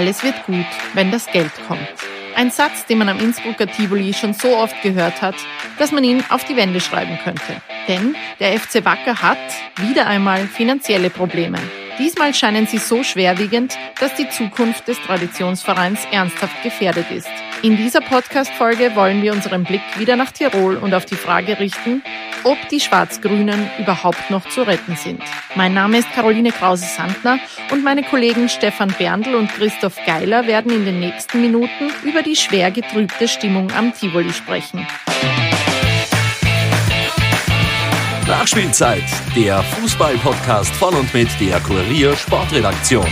Alles wird gut, wenn das Geld kommt. Ein Satz, den man am Innsbrucker Tivoli schon so oft gehört hat, dass man ihn auf die Wände schreiben könnte. Denn der FC Wacker hat wieder einmal finanzielle Probleme. Diesmal scheinen sie so schwerwiegend, dass die Zukunft des Traditionsvereins ernsthaft gefährdet ist. In dieser Podcast-Folge wollen wir unseren Blick wieder nach Tirol und auf die Frage richten, ob die Schwarz-Grünen überhaupt noch zu retten sind. Mein Name ist Caroline Krause-Sandner und meine Kollegen Stefan Berndl und Christoph Geiler werden in den nächsten Minuten über die schwer getrübte Stimmung am Tivoli sprechen. Nachspielzeit, der Fußball-Podcast von und mit der Kurier Sportredaktion.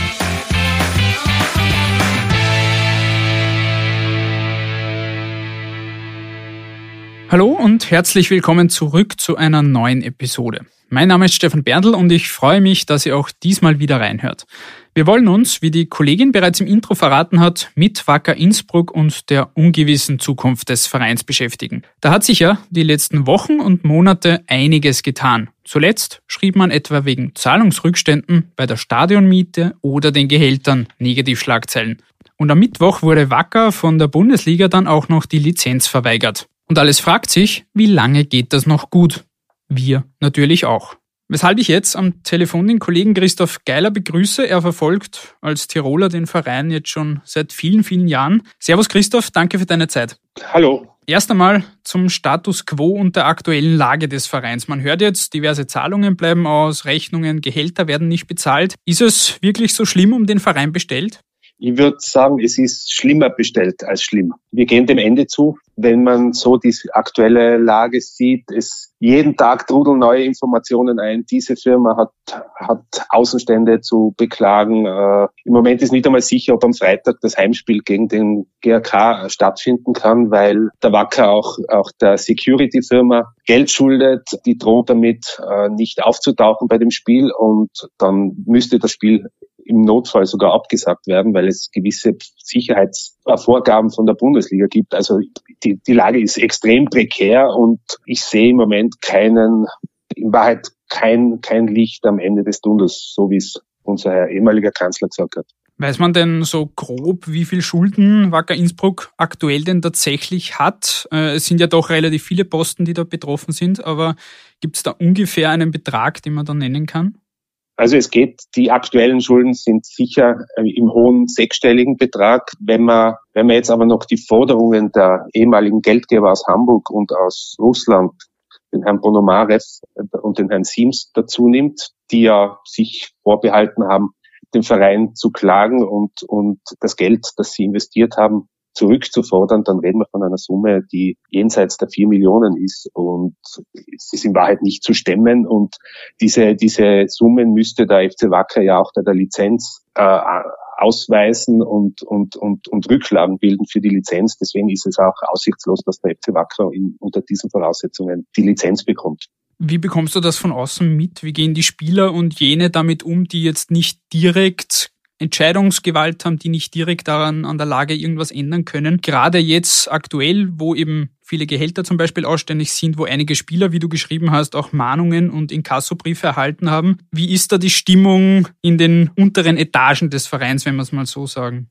Hallo und herzlich willkommen zurück zu einer neuen Episode. Mein Name ist Stefan Berndl und ich freue mich, dass ihr auch diesmal wieder reinhört. Wir wollen uns, wie die Kollegin bereits im Intro verraten hat, mit Wacker Innsbruck und der ungewissen Zukunft des Vereins beschäftigen. Da hat sich ja die letzten Wochen und Monate einiges getan. Zuletzt schrieb man etwa wegen Zahlungsrückständen bei der Stadionmiete oder den Gehältern Negativschlagzeilen. Und am Mittwoch wurde Wacker von der Bundesliga dann auch noch die Lizenz verweigert. Und alles fragt sich, wie lange geht das noch gut? Wir natürlich auch. Weshalb ich jetzt am Telefon den Kollegen Christoph Geiler begrüße. Er verfolgt als Tiroler den Verein jetzt schon seit vielen, vielen Jahren. Servus Christoph, danke für deine Zeit. Hallo. Erst einmal zum Status quo und der aktuellen Lage des Vereins. Man hört jetzt, diverse Zahlungen bleiben aus, Rechnungen, Gehälter werden nicht bezahlt. Ist es wirklich so schlimm um den Verein bestellt? Ich würde sagen, es ist schlimmer bestellt als schlimm. Wir gehen dem Ende zu. Wenn man so die aktuelle Lage sieht, es jeden Tag trudeln neue Informationen ein. Diese Firma hat, hat Außenstände zu beklagen. Äh, Im Moment ist nicht einmal sicher, ob am Freitag das Heimspiel gegen den GRK stattfinden kann, weil der Wacker auch, auch der Security-Firma Geld schuldet. Die droht damit, äh, nicht aufzutauchen bei dem Spiel und dann müsste das Spiel im Notfall sogar abgesagt werden, weil es gewisse Sicherheitsvorgaben von der Bundesliga gibt. Also die, die Lage ist extrem prekär und ich sehe im Moment keinen, in Wahrheit kein, kein Licht am Ende des Tunnels, so wie es unser ehemaliger Kanzler gesagt hat. Weiß man denn so grob, wie viel Schulden Wacker Innsbruck aktuell denn tatsächlich hat? Äh, es sind ja doch relativ viele Posten, die da betroffen sind, aber gibt es da ungefähr einen Betrag, den man da nennen kann? Also es geht, die aktuellen Schulden sind sicher äh, im hohen sechsstelligen Betrag. Wenn man, wenn man jetzt aber noch die Forderungen der ehemaligen Geldgeber aus Hamburg und aus Russland, den Herrn Bonomarev und den Herrn Siems dazu nimmt, die ja sich vorbehalten haben, den Verein zu klagen und, und das Geld, das sie investiert haben, zurückzufordern, dann reden wir von einer Summe, die jenseits der vier Millionen ist und es ist in Wahrheit nicht zu stemmen und diese, diese Summen müsste der FC Wacker ja auch bei der Lizenz äh, ausweisen und, und, und, und Rücklagen bilden für die Lizenz. Deswegen ist es auch aussichtslos, dass der FC Wacker in, unter diesen Voraussetzungen die Lizenz bekommt. Wie bekommst du das von außen mit? Wie gehen die Spieler und jene damit um, die jetzt nicht direkt Entscheidungsgewalt haben, die nicht direkt daran an der Lage irgendwas ändern können. Gerade jetzt aktuell, wo eben viele Gehälter zum Beispiel ausständig sind, wo einige Spieler, wie du geschrieben hast, auch Mahnungen und Inkassobriefe erhalten haben. Wie ist da die Stimmung in den unteren Etagen des Vereins, wenn wir es mal so sagen?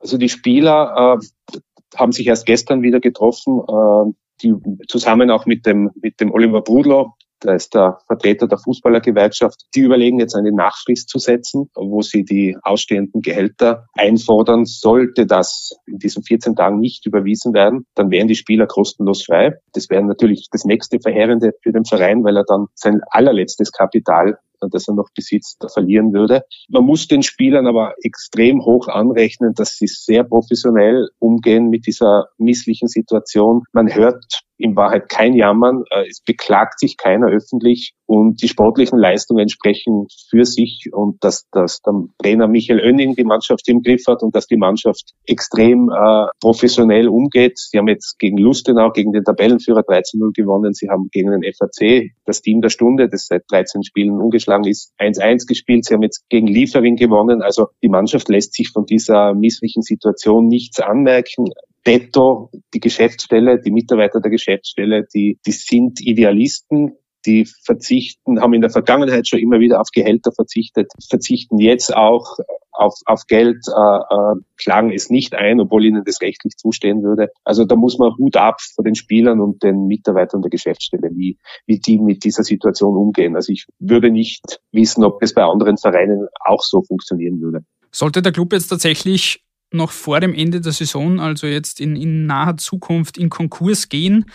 Also die Spieler äh, haben sich erst gestern wieder getroffen, äh, die zusammen auch mit dem mit dem Oliver Brudlow, da ist der Vertreter der Fußballergewerkschaft, die überlegen jetzt eine Nachfrist zu setzen, wo sie die ausstehenden Gehälter einfordern. Sollte das in diesen 14 Tagen nicht überwiesen werden, dann wären die Spieler kostenlos frei. Das wäre natürlich das nächste Verheerende für den Verein, weil er dann sein allerletztes Kapital das er noch besitzt, verlieren würde. Man muss den Spielern aber extrem hoch anrechnen, dass sie sehr professionell umgehen mit dieser misslichen Situation. Man hört in Wahrheit kein Jammern. Äh, es beklagt sich keiner öffentlich und die sportlichen Leistungen sprechen für sich und dass, dass der Trainer Michael Oenning die Mannschaft im Griff hat und dass die Mannschaft extrem äh, professionell umgeht. Sie haben jetzt gegen Lustenau, gegen den Tabellenführer 13-0 gewonnen. Sie haben gegen den FAC, das Team der Stunde, das seit 13 Spielen ungeschlagen ist, 1-1 gespielt. Sie haben jetzt gegen Liefering gewonnen. Also die Mannschaft lässt sich von dieser misslichen Situation nichts anmerken. Detto, die Geschäftsstelle, die Mitarbeiter der Geschäftsstelle, die, die sind Idealisten, die verzichten, haben in der Vergangenheit schon immer wieder auf Gehälter verzichtet, verzichten jetzt auch auf, auf Geld, äh, äh, klagen es nicht ein, obwohl ihnen das rechtlich zustehen würde. Also da muss man Hut ab vor den Spielern und den Mitarbeitern der Geschäftsstelle, wie, wie die mit dieser Situation umgehen. Also ich würde nicht wissen, ob es bei anderen Vereinen auch so funktionieren würde. Sollte der Club jetzt tatsächlich noch vor dem Ende der Saison, also jetzt in, in naher Zukunft, in Konkurs gehen,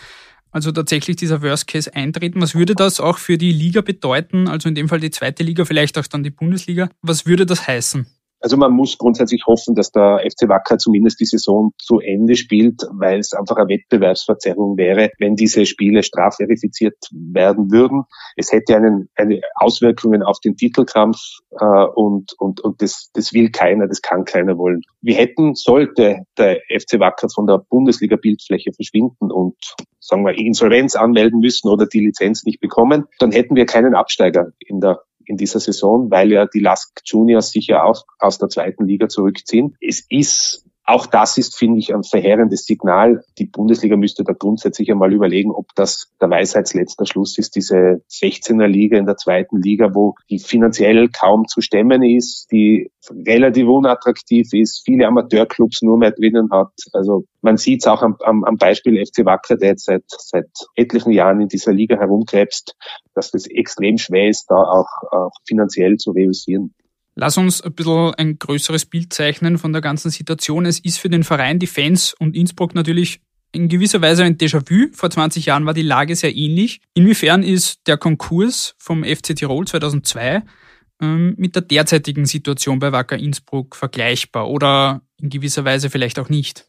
also tatsächlich dieser Worst Case eintreten. Was würde das auch für die Liga bedeuten? Also in dem Fall die zweite Liga, vielleicht auch dann die Bundesliga. Was würde das heißen? Also man muss grundsätzlich hoffen, dass der FC Wacker zumindest die Saison zu Ende spielt, weil es einfach eine Wettbewerbsverzerrung wäre, wenn diese Spiele strafverifiziert werden würden. Es hätte einen, eine Auswirkungen auf den Titelkampf äh, und, und, und das, das will keiner, das kann keiner wollen. Wir hätten, sollte der FC Wacker von der Bundesliga-Bildfläche verschwinden und sagen wir, Insolvenz anmelden müssen oder die Lizenz nicht bekommen, dann hätten wir keinen Absteiger in der in dieser Saison, weil ja die Lask Juniors sich ja auch aus der zweiten Liga zurückziehen. Es ist auch das ist, finde ich, ein verheerendes Signal. Die Bundesliga müsste da grundsätzlich einmal überlegen, ob das der Weisheitsletzter Schluss ist, diese 16er Liga in der zweiten Liga, wo die finanziell kaum zu stemmen ist, die relativ unattraktiv ist, viele Amateurclubs nur mehr drinnen hat. Also man sieht es auch am, am, am Beispiel FC Wacker, der jetzt seit, seit etlichen Jahren in dieser Liga herumkrebst, dass das extrem schwer ist, da auch, auch finanziell zu reüssieren. Lass uns ein bisschen ein größeres Bild zeichnen von der ganzen Situation. Es ist für den Verein, die Fans und Innsbruck natürlich in gewisser Weise ein Déjà-vu. Vor 20 Jahren war die Lage sehr ähnlich. Inwiefern ist der Konkurs vom FC Tirol 2002 ähm, mit der derzeitigen Situation bei Wacker Innsbruck vergleichbar oder in gewisser Weise vielleicht auch nicht?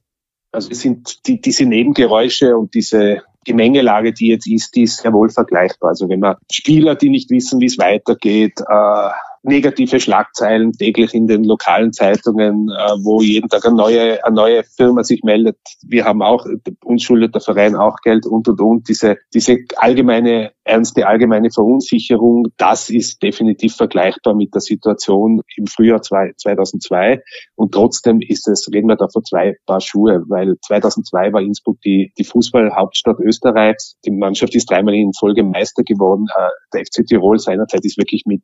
Also es sind die, diese Nebengeräusche und diese Gemengelage, die jetzt ist, die ist sehr wohl vergleichbar. Also wenn man Spieler, die nicht wissen, wie es weitergeht, äh, negative Schlagzeilen täglich in den lokalen Zeitungen, äh, wo jeden Tag eine neue, eine neue Firma sich meldet. Wir haben auch, uns schuldet der Verein auch Geld und und und. Diese, diese allgemeine, ernste allgemeine Verunsicherung, das ist definitiv vergleichbar mit der Situation im Frühjahr 2002. Und trotzdem ist es, reden wir da von zwei Paar Schuhe, weil 2002 war Innsbruck die, die Fußballhauptstadt Österreichs. Die Mannschaft ist dreimal in Folge Meister geworden. Äh, der FC Tirol seinerzeit ist wirklich mit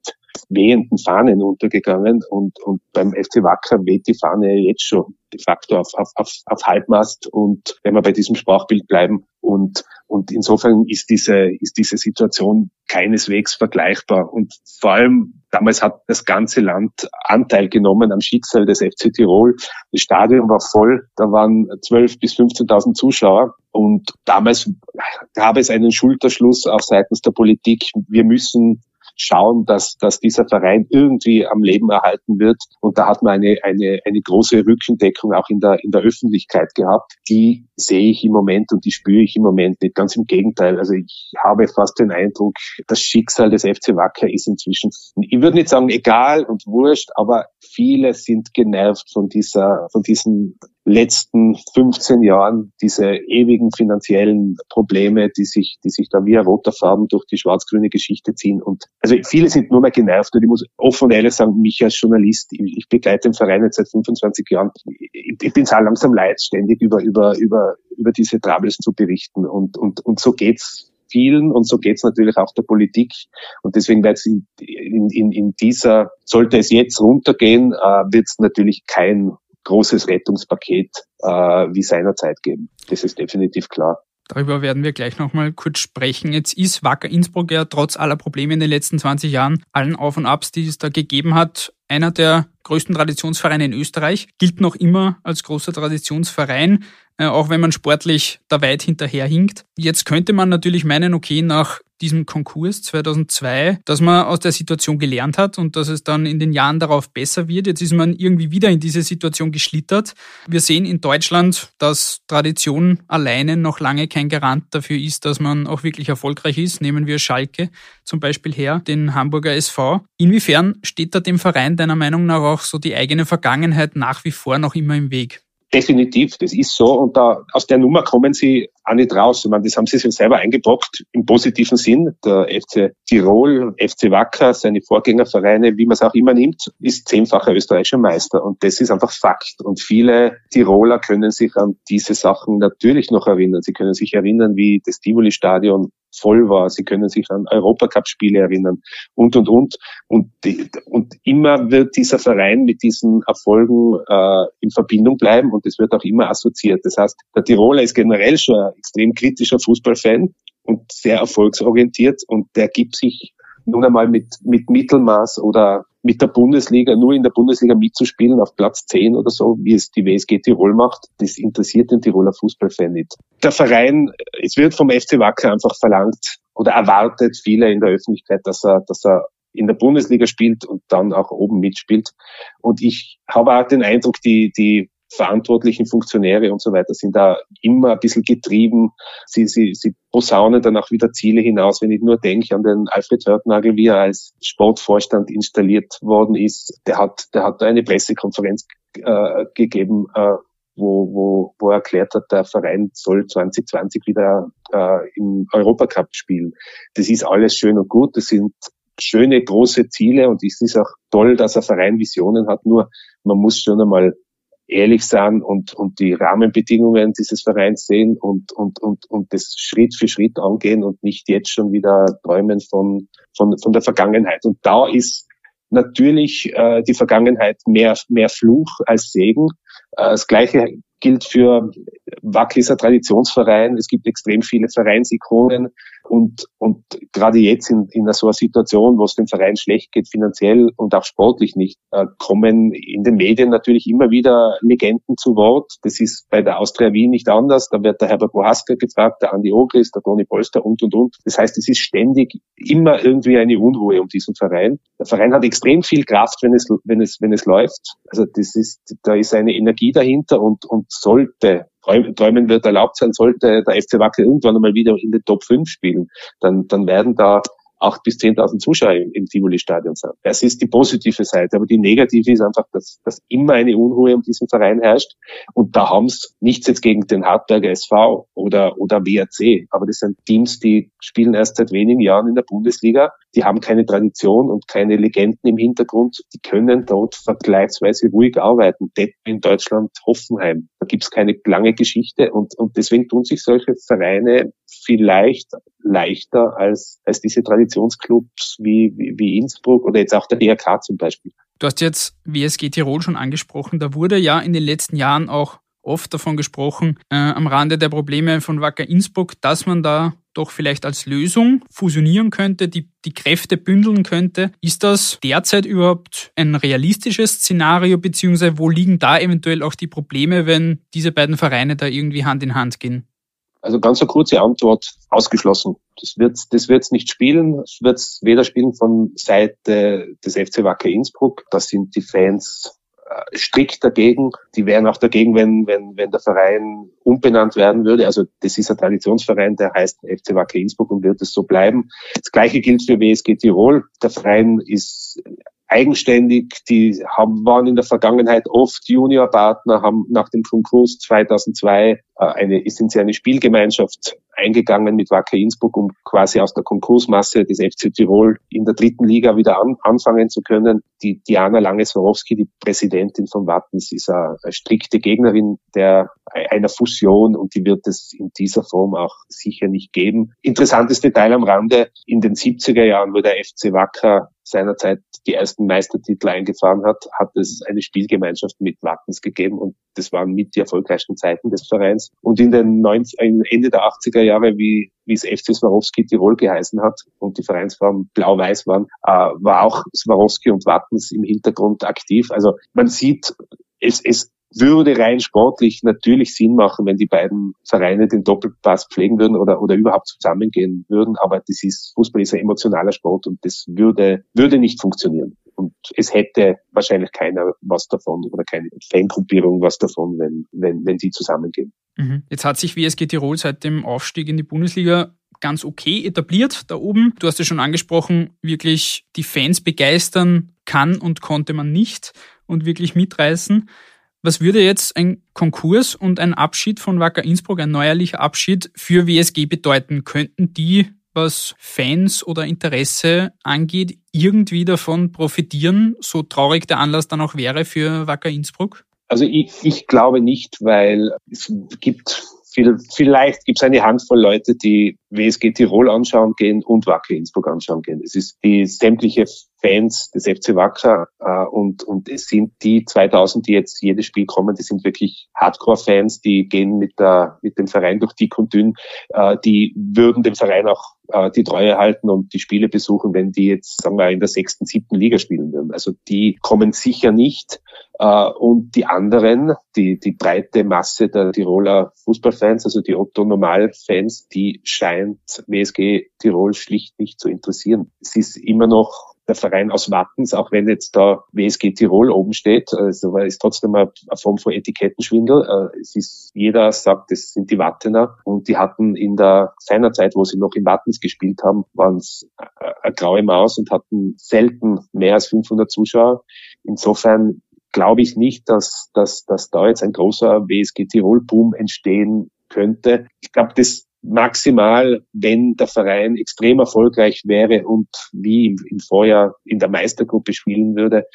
wehenden Fahnen untergegangen und, und beim FC Wacker weht die Fahne jetzt schon de facto auf, auf, auf, auf Halbmast und wenn wir bei diesem Sprachbild bleiben und, und insofern ist diese, ist diese Situation keineswegs vergleichbar und vor allem damals hat das ganze Land Anteil genommen am Schicksal des FC Tirol. Das Stadion war voll, da waren 12.000 bis 15.000 Zuschauer und damals gab es einen Schulterschluss auch seitens der Politik. Wir müssen schauen, dass, dass dieser Verein irgendwie am Leben erhalten wird. Und da hat man eine, eine, eine große Rückendeckung auch in der, in der Öffentlichkeit gehabt. Die sehe ich im Moment und die spüre ich im Moment nicht. Ganz im Gegenteil. Also ich habe fast den Eindruck, das Schicksal des FC Wacker ist inzwischen, ich würde nicht sagen egal und wurscht, aber viele sind genervt von dieser, von diesen letzten 15 Jahren diese ewigen finanziellen Probleme, die sich, die sich da wie ein roter Farben durch die schwarz-grüne Geschichte ziehen. Und also viele sind nur mehr genervt und ich muss offen und ehrlich sagen, mich als Journalist, ich, begleite den Verein jetzt seit 25 Jahren, ich, ich bin es auch langsam leid, ständig über, über, über, über diese Troubles zu berichten. Und, und, und so geht's vielen und so geht's natürlich auch der Politik. Und deswegen wird es in, in, in dieser, sollte es jetzt runtergehen, äh, wird es natürlich kein großes Rettungspaket äh, wie seinerzeit geben. Das ist definitiv klar. Darüber werden wir gleich nochmal kurz sprechen. Jetzt ist Wacker Innsbruck ja trotz aller Probleme in den letzten 20 Jahren, allen Auf und Abs, die es da gegeben hat, einer der größten Traditionsvereine in Österreich, gilt noch immer als großer Traditionsverein, äh, auch wenn man sportlich da weit hinterherhinkt. Jetzt könnte man natürlich meinen, okay, nach diesem Konkurs 2002, dass man aus der Situation gelernt hat und dass es dann in den Jahren darauf besser wird. Jetzt ist man irgendwie wieder in diese Situation geschlittert. Wir sehen in Deutschland, dass Tradition alleine noch lange kein Garant dafür ist, dass man auch wirklich erfolgreich ist. Nehmen wir Schalke zum Beispiel her, den Hamburger SV. Inwiefern steht da dem Verein deiner Meinung nach auch so die eigene Vergangenheit nach wie vor noch immer im Weg? Definitiv, das ist so. Und da, aus der Nummer kommen sie auch nicht raus. Ich meine, das haben sie sich selber eingebrockt im positiven Sinn. Der FC Tirol, FC Wacker, seine Vorgängervereine, wie man es auch immer nimmt, ist zehnfacher österreichischer Meister. Und das ist einfach Fakt. Und viele Tiroler können sich an diese Sachen natürlich noch erinnern. Sie können sich erinnern, wie das Tivoli-Stadion voll war. Sie können sich an Europacup-Spiele erinnern und, und, und. Und, die, und immer wird dieser Verein mit diesen Erfolgen äh, in Verbindung bleiben und es wird auch immer assoziiert. Das heißt, der Tiroler ist generell schon ein extrem kritischer Fußballfan und sehr erfolgsorientiert und der gibt sich nun einmal mit, mit Mittelmaß oder mit der Bundesliga, nur in der Bundesliga mitzuspielen auf Platz 10 oder so, wie es die WSG Tirol macht, das interessiert den Tiroler Fußballfan nicht. Der Verein, es wird vom FC Wacker einfach verlangt oder erwartet viele in der Öffentlichkeit, dass er, dass er in der Bundesliga spielt und dann auch oben mitspielt. Und ich habe auch den Eindruck, die, die verantwortlichen Funktionäre und so weiter sind da immer ein bisschen getrieben. Sie, sie, sie posaunen dann auch wieder Ziele hinaus. Wenn ich nur denke an den Alfred Hörtnagel, wie er als Sportvorstand installiert worden ist, der hat, der hat eine Pressekonferenz äh, gegeben, äh, wo, wo, wo er erklärt hat, der Verein soll 2020 wieder äh, im Europacup spielen. Das ist alles schön und gut. Das sind schöne große Ziele und es ist auch toll, dass ein Verein Visionen hat. Nur man muss schon einmal ehrlich sein und, und die Rahmenbedingungen dieses Vereins sehen und, und, und, und das Schritt für Schritt angehen und nicht jetzt schon wieder träumen von, von, von der Vergangenheit. Und da ist natürlich äh, die Vergangenheit mehr, mehr Fluch als Segen. Äh, das Gleiche gilt für Wackl ist ein Traditionsverein. Es gibt extrem viele Vereinsikonen. Und, und gerade jetzt in, in so einer Situation, wo es dem Verein schlecht geht, finanziell und auch sportlich nicht, äh, kommen in den Medien natürlich immer wieder Legenden zu Wort. Das ist bei der Austria Wien nicht anders. Da wird der Herbert Bohaska gefragt, der Andi Ogris, der Toni Polster und, und, und. Das heißt, es ist ständig immer irgendwie eine Unruhe um diesen Verein. Der Verein hat extrem viel Kraft, wenn es, wenn es, wenn es läuft. Also das ist, da ist eine Energie dahinter und, und sollte träumen wird erlaubt sein, sollte der FC Wacker irgendwann einmal wieder in den Top 5 spielen, dann, dann werden da acht bis zehntausend Zuschauer im, im Tivoli-Stadion sein. Das ist die positive Seite. Aber die negative ist einfach, dass, dass immer eine Unruhe um diesen Verein herrscht. Und da haben es nichts jetzt gegen den Hartberger SV oder, oder WRC. Aber das sind Teams, die spielen erst seit wenigen Jahren in der Bundesliga. Die haben keine Tradition und keine Legenden im Hintergrund. Die können dort vergleichsweise ruhig arbeiten. Depp in Deutschland, Hoffenheim. Da gibt's keine lange Geschichte. Und, und deswegen tun sich solche Vereine vielleicht leichter als, als diese Traditionsclubs wie, wie, wie Innsbruck oder jetzt auch der DRK zum Beispiel. Du hast jetzt WSG Tirol schon angesprochen. Da wurde ja in den letzten Jahren auch oft davon gesprochen, äh, am Rande der Probleme von Wacker Innsbruck, dass man da doch vielleicht als Lösung fusionieren könnte, die, die Kräfte bündeln könnte. Ist das derzeit überhaupt ein realistisches Szenario, beziehungsweise wo liegen da eventuell auch die Probleme, wenn diese beiden Vereine da irgendwie Hand in Hand gehen? Also ganz eine kurze Antwort, ausgeschlossen. Das wird das wird's nicht spielen. Das wird's weder spielen von Seite des FC Wacker Innsbruck. Das sind die Fans strikt dagegen. Die wären auch dagegen, wenn, wenn, wenn der Verein umbenannt werden würde. Also das ist ein Traditionsverein, der heißt FC Wacker Innsbruck und wird es so bleiben. Das gleiche gilt für WSG Tirol. Der Verein ist eigenständig, die haben, waren in der Vergangenheit oft Juniorpartner, haben nach dem Konkurs 2002 äh, eine, ist eine Spielgemeinschaft eingegangen mit Wacker Innsbruck, um quasi aus der Konkursmasse des FC Tirol in der dritten Liga wieder an, anfangen zu können. Die Diana Lange-Swarovski, die Präsidentin von Wattens, ist eine, eine strikte Gegnerin der einer Fusion und die wird es in dieser Form auch sicher nicht geben. Interessantes Detail am Rande, in den 70er Jahren, wo der FC Wacker seinerzeit die ersten Meistertitel eingefahren hat, hat es eine Spielgemeinschaft mit Wattens gegeben und das waren mit die erfolgreichsten Zeiten des Vereins. Und in den 90, Ende der 80er Jahre, wie, wie es FC Swarovski Tirol geheißen hat und die Vereinsfarben blau-weiß waren, äh, war auch Swarovski und Wattens im Hintergrund aktiv. Also man sieht, es, es würde rein sportlich natürlich Sinn machen, wenn die beiden Vereine den Doppelpass pflegen würden oder, oder überhaupt zusammengehen würden. Aber das ist, Fußball ist ein emotionaler Sport und das würde, würde nicht funktionieren. Und es hätte wahrscheinlich keiner was davon oder keine Fangruppierung was davon, wenn, wenn, wenn sie zusammengehen. Mhm. Jetzt hat sich WSG Tirol seit dem Aufstieg in die Bundesliga ganz okay etabliert da oben. Du hast es schon angesprochen, wirklich die Fans begeistern kann und konnte man nicht und wirklich mitreißen. Was würde jetzt ein Konkurs und ein Abschied von Wacker Innsbruck, ein neuerlicher Abschied für WSG bedeuten? Könnten die, was Fans oder Interesse angeht, irgendwie davon profitieren, so traurig der Anlass dann auch wäre für Wacker Innsbruck? Also ich, ich glaube nicht, weil es gibt viel, vielleicht gibt es eine Handvoll Leute, die WSG Tirol anschauen gehen und Wacker Innsbruck anschauen gehen. Es ist die sämtliche Fans des FC Wacker äh, und, und es sind die 2000, die jetzt jedes Spiel kommen, die sind wirklich Hardcore-Fans, die gehen mit, der, mit dem Verein durch dick und dünn, äh, die würden dem Verein auch äh, die Treue halten und die Spiele besuchen, wenn die jetzt, sagen wir, in der sechsten, siebten Liga spielen würden. Also die kommen sicher nicht. Äh, und die anderen, die, die breite Masse der Tiroler Fußballfans, also die Otto-Normal-Fans, die scheint WSG Tirol schlicht nicht zu interessieren. Es ist immer noch der Verein aus Wattens, auch wenn jetzt da WSG Tirol oben steht, also ist trotzdem eine Form von Etikettenschwindel. Äh, es ist, jeder sagt, das sind die Wattener und die hatten in der seiner Zeit, wo sie noch in Wattens gespielt haben, waren es eine graue Maus und hatten selten mehr als 500 Zuschauer. Insofern glaube ich nicht, dass, dass, dass da jetzt ein großer WSG Tirol-Boom entstehen könnte. Ich glaube, das maximal, wenn der Verein extrem erfolgreich wäre und wie im, Vorjahr in der Meistergruppe spielen würde,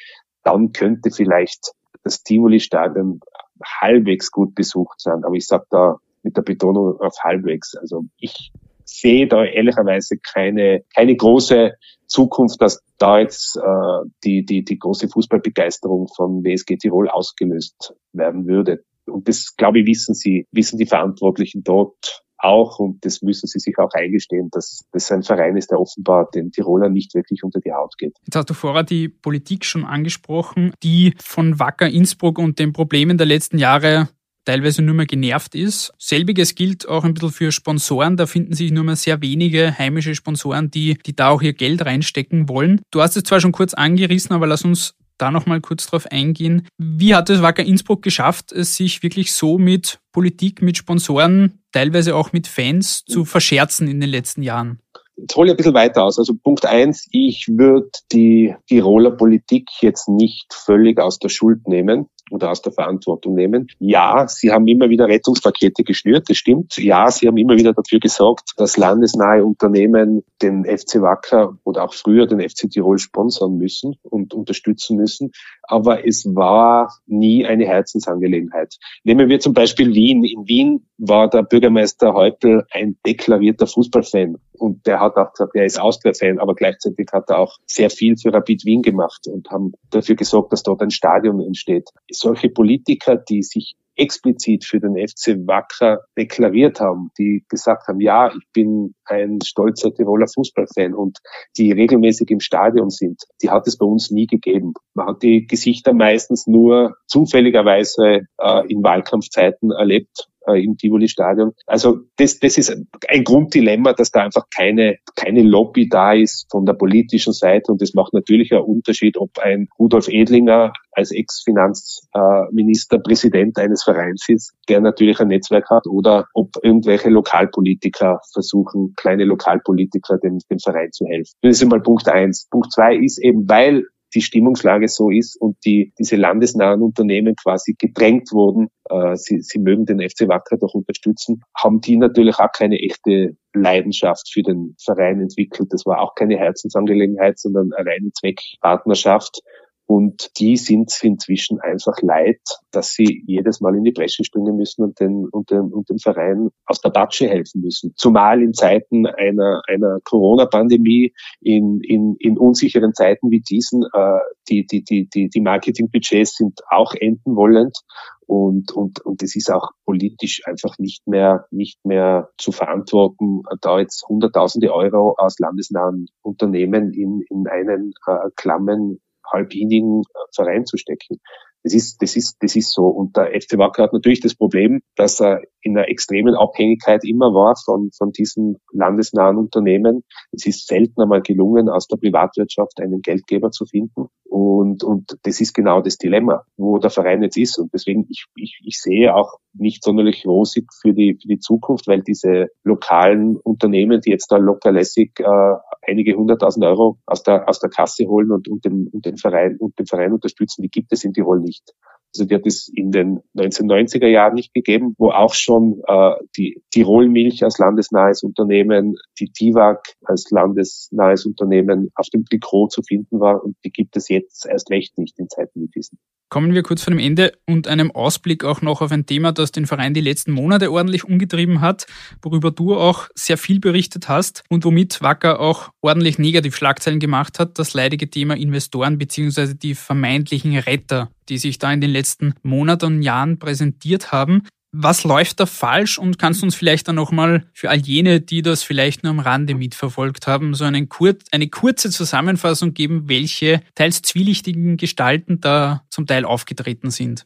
dann könnte vielleicht das Tivoli-Stadion halbwegs gut besucht sein. Aber ich sage da mit der Betonung auf halbwegs. Also ich sehe da ehrlicherweise keine, keine große Zukunft, dass da jetzt äh, die, die, die große Fußballbegeisterung von WSG Tirol ausgelöst werden würde. Und das, glaube ich, wissen sie, wissen die Verantwortlichen dort auch und das müssen sie sich auch eingestehen, dass das ein Verein ist, der offenbar den Tirolern nicht wirklich unter die Haut geht. Jetzt hast du vorher die Politik schon angesprochen, die von Wacker Innsbruck und den Problemen der letzten Jahre teilweise nur mehr genervt ist. Selbiges gilt auch ein bisschen für Sponsoren. Da finden sich nur mehr sehr wenige heimische Sponsoren, die, die da auch ihr Geld reinstecken wollen. Du hast es zwar schon kurz angerissen, aber lass uns da nochmal kurz drauf eingehen. Wie hat es Wacker Innsbruck geschafft, es sich wirklich so mit Politik, mit Sponsoren, teilweise auch mit Fans zu verscherzen in den letzten Jahren? Jetzt hole ich ein bisschen weiter aus. Also Punkt eins, ich würde die Tiroler Politik jetzt nicht völlig aus der Schuld nehmen oder aus der Verantwortung nehmen. Ja, sie haben immer wieder Rettungspakete geschnürt, das stimmt. Ja, sie haben immer wieder dafür gesorgt, dass landesnahe Unternehmen den FC Wacker oder auch früher den FC Tirol sponsern müssen und unterstützen müssen. Aber es war nie eine Herzensangelegenheit. Nehmen wir zum Beispiel Wien. In Wien war der Bürgermeister Häupl ein deklarierter Fußballfan. Und der hat auch gesagt, er ist Austria-Fan, aber gleichzeitig hat er auch sehr viel für Rapid Wien gemacht und haben dafür gesorgt, dass dort ein Stadion entsteht. Solche Politiker, die sich explizit für den FC Wacker deklariert haben, die gesagt haben, ja, ich bin ein stolzer Tiroler Fußballfan und die regelmäßig im Stadion sind, die hat es bei uns nie gegeben. Man hat die Gesichter meistens nur zufälligerweise äh, in Wahlkampfzeiten erlebt äh, im Tivoli-Stadion. Also das, das ist ein Grunddilemma, dass da einfach keine, keine Lobby da ist von der politischen Seite und das macht natürlich einen Unterschied, ob ein Rudolf Edlinger als Ex-Finanzminister Präsident eines Vereins ist, der natürlich ein Netzwerk hat, oder ob irgendwelche Lokalpolitiker versuchen, kleine Lokalpolitiker dem, dem Verein zu helfen. Das ist einmal Punkt eins. Punkt zwei ist eben, weil die Stimmungslage so ist und die, diese landesnahen Unternehmen quasi gedrängt wurden, äh, sie, sie mögen den FC Wacker doch unterstützen, haben die natürlich auch keine echte Leidenschaft für den Verein entwickelt. Das war auch keine Herzensangelegenheit, sondern eine reine Zweckpartnerschaft. Und die sind inzwischen einfach leid, dass sie jedes Mal in die Bresche springen müssen und den, und den, und den Verein aus der Batsche helfen müssen. Zumal in Zeiten einer, einer Corona-Pandemie, in, in, in unsicheren Zeiten wie diesen, äh, die, die, die, die, die Marketingbudgets sind auch enden wollend. Und, und, und es ist auch politisch einfach nicht mehr, nicht mehr zu verantworten, da jetzt hunderttausende Euro aus landesnahen Unternehmen in, in einen äh, klammen halbinigen Verein zu stecken. Das ist, das ist, das ist so. Und der FC Wacker hat natürlich das Problem, dass er in einer extremen Abhängigkeit immer war von, von diesen landesnahen Unternehmen. Es ist selten einmal gelungen, aus der Privatwirtschaft einen Geldgeber zu finden. Und, und das ist genau das Dilemma, wo der Verein jetzt ist. Und deswegen, ich, ich, ich sehe auch nicht sonderlich rosig für die, für die Zukunft, weil diese lokalen Unternehmen, die jetzt da lockerlässig äh, einige hunderttausend Euro aus der, aus der Kasse holen und, und, den, und den Verein, und den Verein unterstützen, die gibt es in Tirol nicht. Also die hat es in den 1990er Jahren nicht gegeben, wo auch schon äh, die Tirol Milch als landesnahes Unternehmen, die TIWAG als landesnahes Unternehmen auf dem Trikot zu finden war und die gibt es jetzt erst recht nicht in Zeiten wie diesen. Kommen wir kurz vor dem Ende und einem Ausblick auch noch auf ein Thema, das den Verein die letzten Monate ordentlich umgetrieben hat, worüber du auch sehr viel berichtet hast und womit Wacker auch ordentlich negativ Schlagzeilen gemacht hat, das leidige Thema Investoren bzw. die vermeintlichen Retter, die sich da in den letzten Monaten und Jahren präsentiert haben. Was läuft da falsch und kannst du uns vielleicht dann nochmal für all jene, die das vielleicht nur am Rande mitverfolgt haben, so einen kur eine kurze Zusammenfassung geben, welche teils zwielichtigen Gestalten da zum Teil aufgetreten sind?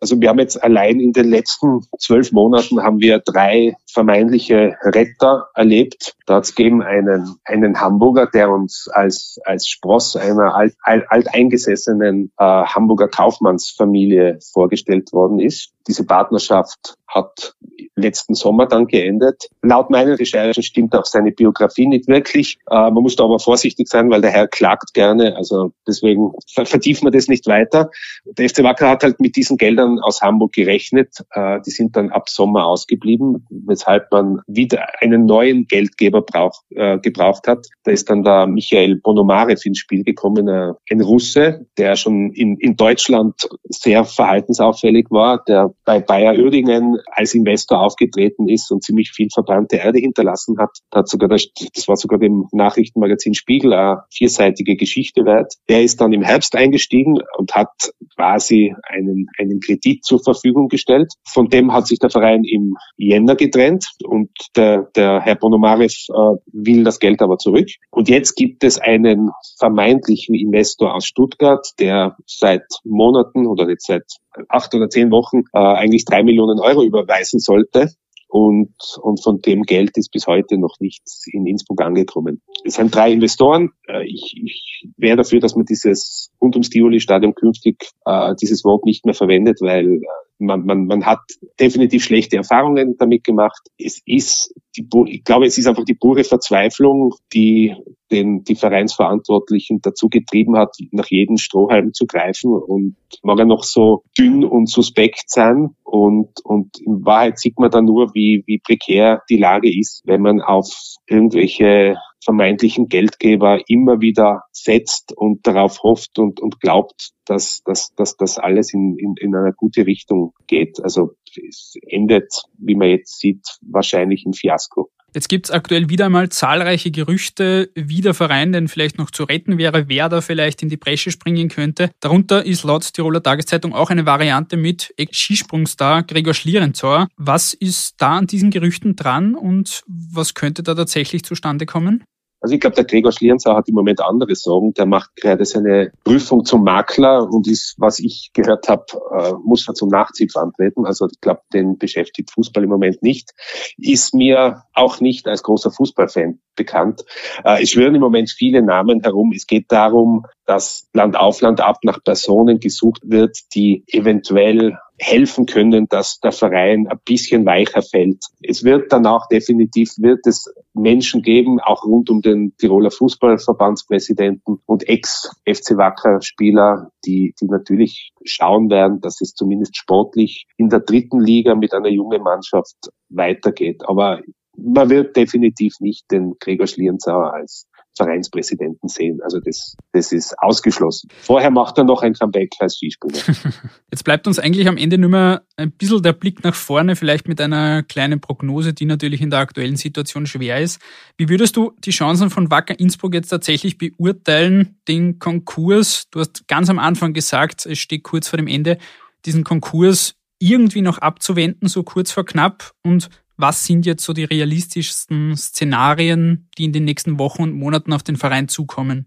Also wir haben jetzt allein in den letzten zwölf Monaten haben wir drei vermeintliche Retter erlebt. Da hat es gegeben einen, einen Hamburger, der uns als, als Spross einer alt, alt, alteingesessenen äh, Hamburger Kaufmannsfamilie vorgestellt worden ist. Diese Partnerschaft hat letzten Sommer dann geendet. Laut meinen Recherchen stimmt auch seine Biografie nicht wirklich. Äh, man muss da aber vorsichtig sein, weil der Herr klagt gerne. Also deswegen vertiefen wir das nicht weiter. Der FC Wacker hat halt mit diesen Geldern aus Hamburg gerechnet. Äh, die sind dann ab Sommer ausgeblieben, weshalb man wieder einen neuen Geldgeber brauch, äh, gebraucht hat. Da ist dann der Michael Bonomarev ins Spiel gekommen, äh, ein Russe, der schon in, in Deutschland sehr verhaltensauffällig war, der bei Bayer Uerdingen als Investor aufgetreten ist und ziemlich viel verbrannte Erde hinterlassen hat. Hat sogar das, das war sogar dem Nachrichtenmagazin Spiegel eine vierseitige Geschichte wert. Der ist dann im Herbst eingestiegen und hat quasi einen, einen Kredit zur Verfügung gestellt. Von dem hat sich der Verein im Jänner getrennt und der, der Herr Bonomarev äh, will das Geld aber zurück. Und jetzt gibt es einen vermeintlichen Investor aus Stuttgart, der seit Monaten oder jetzt seit acht oder zehn Wochen äh, eigentlich drei Millionen Euro überweisen sollte. Und, und von dem Geld ist bis heute noch nichts in Innsbruck angekommen. Es sind drei Investoren. Äh, ich, ich wäre dafür, dass man dieses rund ums Tivoli-Stadion künftig äh, dieses Wort nicht mehr verwendet, weil äh, man, man, man hat definitiv schlechte Erfahrungen damit gemacht. Es ist, die, ich glaube, es ist einfach die pure Verzweiflung, die den die Vereinsverantwortlichen dazu getrieben hat, nach jedem Strohhalm zu greifen und mag er noch so dünn und suspekt sein und, und in Wahrheit sieht man dann nur, wie, wie prekär die Lage ist, wenn man auf irgendwelche vermeintlichen Geldgeber immer wieder setzt und darauf hofft und, und glaubt, dass, dass, dass das alles in, in, in eine gute Richtung geht. Also es endet, wie man jetzt sieht, wahrscheinlich im Fiasko. Jetzt gibt es aktuell wieder einmal zahlreiche Gerüchte, wie der Verein denn vielleicht noch zu retten wäre, wer da vielleicht in die Bresche springen könnte. Darunter ist laut Tiroler Tageszeitung auch eine Variante mit Skisprungstar Gregor Schlierenzauer. Was ist da an diesen Gerüchten dran und was könnte da tatsächlich zustande kommen? Also ich glaube, der Gregor Schlierenzauer hat im Moment andere Sorgen. Der macht gerade seine Prüfung zum Makler und ist, was ich gehört habe, äh, muss er zum Nachzug antreten. Also ich glaube, den beschäftigt Fußball im Moment nicht. Ist mir auch nicht als großer Fußballfan bekannt. Äh, es schwören im Moment viele Namen herum. Es geht darum, dass Land auf Land ab nach Personen gesucht wird, die eventuell helfen können, dass der Verein ein bisschen weicher fällt. Es wird danach definitiv, wird es Menschen geben, auch rund um den Tiroler Fußballverbandspräsidenten und Ex-FC Wacker-Spieler, die, die natürlich schauen werden, dass es zumindest sportlich in der dritten Liga mit einer jungen Mannschaft weitergeht. Aber man wird definitiv nicht den Gregor Schlierenzauer als Vereinspräsidenten sehen. Also das, das ist ausgeschlossen. Vorher macht er noch ein Comeback als Skispringer. Jetzt bleibt uns eigentlich am Ende nur mehr ein bisschen der Blick nach vorne, vielleicht mit einer kleinen Prognose, die natürlich in der aktuellen Situation schwer ist. Wie würdest du die Chancen von Wacker Innsbruck jetzt tatsächlich beurteilen, den Konkurs? Du hast ganz am Anfang gesagt, es steht kurz vor dem Ende, diesen Konkurs irgendwie noch abzuwenden, so kurz vor knapp und was sind jetzt so die realistischsten Szenarien, die in den nächsten Wochen und Monaten auf den Verein zukommen?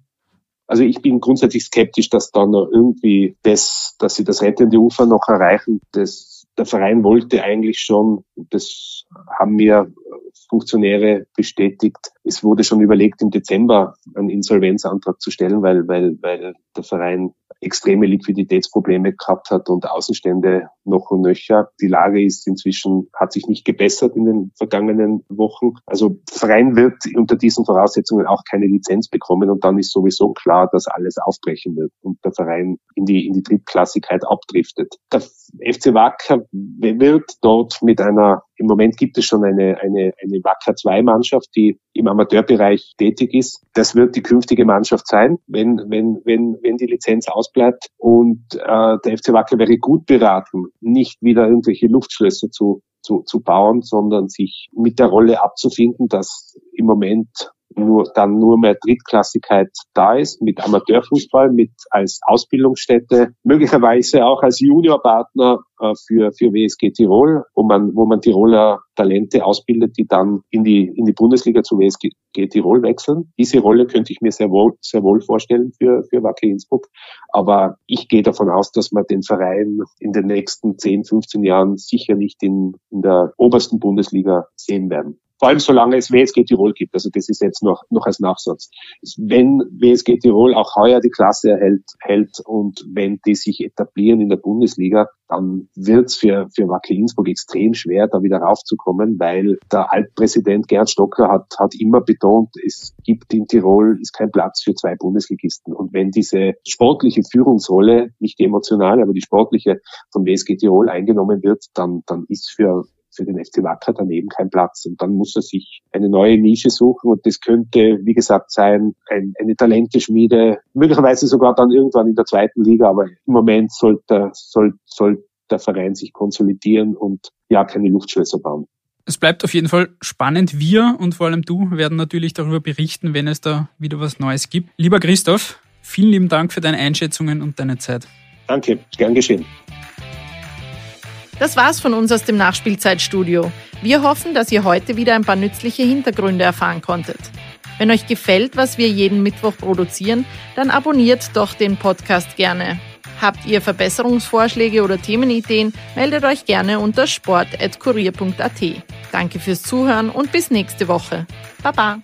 Also ich bin grundsätzlich skeptisch, dass da noch irgendwie das, dass sie das rettende Ufer noch erreichen. Das, der Verein wollte eigentlich schon, das haben mir Funktionäre bestätigt, es wurde schon überlegt, im Dezember einen Insolvenzantrag zu stellen, weil, weil, weil der Verein extreme Liquiditätsprobleme gehabt hat und Außenstände noch und nöcher. Die Lage ist inzwischen, hat sich nicht gebessert in den vergangenen Wochen. Also Verein wird unter diesen Voraussetzungen auch keine Lizenz bekommen und dann ist sowieso klar, dass alles aufbrechen wird und der Verein in die, in die Drittklassigkeit abdriftet. Der FC Wacker wird dort mit einer, im Moment gibt es schon eine, eine, eine Wacker 2 Mannschaft, die im Amateurbereich tätig ist. Das wird die künftige Mannschaft sein, wenn, wenn, wenn, wenn die Lizenz ausbleibt. Und äh, der FC Wacker wäre gut beraten, nicht wieder irgendwelche Luftschlösser zu, zu, zu bauen, sondern sich mit der Rolle abzufinden, dass im Moment nur, dann nur mehr Drittklassigkeit da ist, mit Amateurfußball, mit als Ausbildungsstätte, möglicherweise auch als Juniorpartner äh, für, für WSG Tirol, wo man, wo man Tiroler Talente ausbildet, die dann in die, in die Bundesliga zu WSG Tirol wechseln. Diese Rolle könnte ich mir sehr wohl, sehr wohl vorstellen für, für Wacker Innsbruck. Aber ich gehe davon aus, dass wir den Verein in den nächsten 10, 15 Jahren sicher nicht in, in der obersten Bundesliga sehen werden. Vor allem solange es WSG Tirol gibt. Also das ist jetzt noch, noch als Nachsatz. Wenn WSG Tirol auch heuer die Klasse erhält hält und wenn die sich etablieren in der Bundesliga, dann wird es für, für Wacker Innsbruck extrem schwer, da wieder raufzukommen, weil der Altpräsident Gerd Stocker hat, hat immer betont, es gibt in Tirol ist kein Platz für zwei Bundesligisten. Und wenn diese sportliche Führungsrolle, nicht die emotionale, aber die sportliche von WSG Tirol eingenommen wird, dann, dann ist für für den FC Wacker daneben kein Platz. Und dann muss er sich eine neue Nische suchen und das könnte, wie gesagt, sein, ein, eine Talenteschmiede, möglicherweise sogar dann irgendwann in der zweiten Liga, aber im Moment sollte, soll, soll der Verein sich konsolidieren und ja, keine Luftschlösser bauen. Es bleibt auf jeden Fall spannend. Wir und vor allem du werden natürlich darüber berichten, wenn es da wieder was Neues gibt. Lieber Christoph, vielen lieben Dank für deine Einschätzungen und deine Zeit. Danke, gern geschehen. Das war's von uns aus dem Nachspielzeitstudio. Wir hoffen, dass ihr heute wieder ein paar nützliche Hintergründe erfahren konntet. Wenn euch gefällt, was wir jeden Mittwoch produzieren, dann abonniert doch den Podcast gerne. Habt ihr Verbesserungsvorschläge oder Themenideen, meldet euch gerne unter sport.kurier.at. Danke fürs Zuhören und bis nächste Woche. Baba!